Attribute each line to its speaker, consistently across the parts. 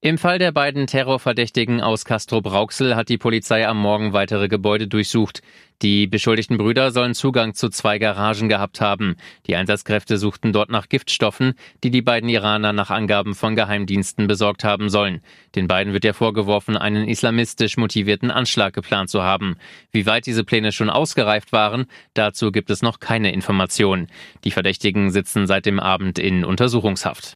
Speaker 1: Im Fall der beiden Terrorverdächtigen aus Castro-Brauxel hat die Polizei am Morgen weitere Gebäude durchsucht. Die beschuldigten Brüder sollen Zugang zu zwei Garagen gehabt haben. Die Einsatzkräfte suchten dort nach Giftstoffen, die die beiden Iraner nach Angaben von Geheimdiensten besorgt haben sollen. Den beiden wird ja vorgeworfen, einen islamistisch motivierten Anschlag geplant zu haben. Wie weit diese Pläne schon ausgereift waren, dazu gibt es noch keine Informationen. Die Verdächtigen sitzen seit dem Abend in Untersuchungshaft.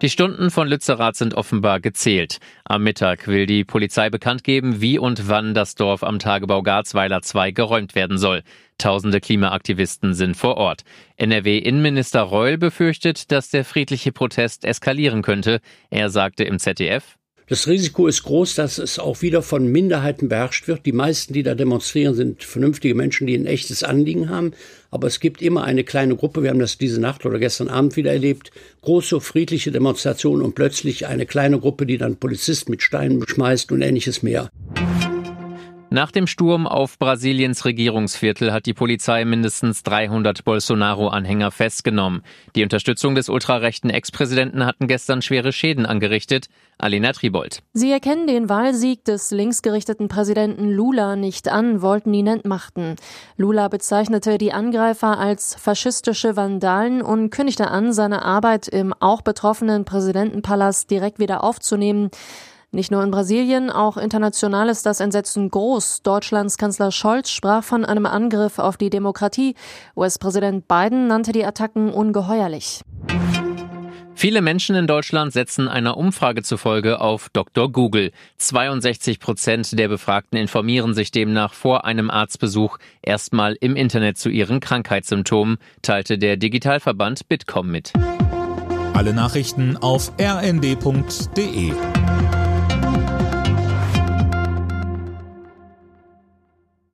Speaker 1: Die Stunden von Lützerath sind offenbar gezählt. Am Mittag will die Polizei bekannt geben, wie und wann das Dorf am Tagebau Garzweiler 2 geräumt werden soll. Tausende Klimaaktivisten sind vor Ort. NRW-Innenminister Reul befürchtet, dass der friedliche Protest eskalieren könnte. Er sagte im ZDF,
Speaker 2: das Risiko ist groß, dass es auch wieder von Minderheiten beherrscht wird. Die meisten, die da demonstrieren, sind vernünftige Menschen, die ein echtes Anliegen haben. Aber es gibt immer eine kleine Gruppe, wir haben das diese Nacht oder gestern Abend wieder erlebt, große friedliche Demonstrationen und plötzlich eine kleine Gruppe, die dann Polizisten mit Steinen beschmeißt und ähnliches mehr.
Speaker 1: Nach dem Sturm auf Brasiliens Regierungsviertel hat die Polizei mindestens 300 Bolsonaro-Anhänger festgenommen. Die Unterstützung des ultrarechten Ex-Präsidenten hatten gestern schwere Schäden angerichtet. Alena Tribold.
Speaker 3: Sie erkennen den Wahlsieg des linksgerichteten Präsidenten Lula nicht an, wollten ihn entmachten. Lula bezeichnete die Angreifer als faschistische Vandalen und kündigte an, seine Arbeit im auch betroffenen Präsidentenpalast direkt wieder aufzunehmen. Nicht nur in Brasilien, auch international ist das Entsetzen groß. Deutschlands Kanzler Scholz sprach von einem Angriff auf die Demokratie. US-Präsident Biden nannte die Attacken ungeheuerlich.
Speaker 1: Viele Menschen in Deutschland setzen einer Umfrage zufolge auf Dr. Google. 62 Prozent der Befragten informieren sich demnach vor einem Arztbesuch erstmal im Internet zu ihren Krankheitssymptomen, teilte der Digitalverband Bitkom mit.
Speaker 4: Alle Nachrichten auf rnd.de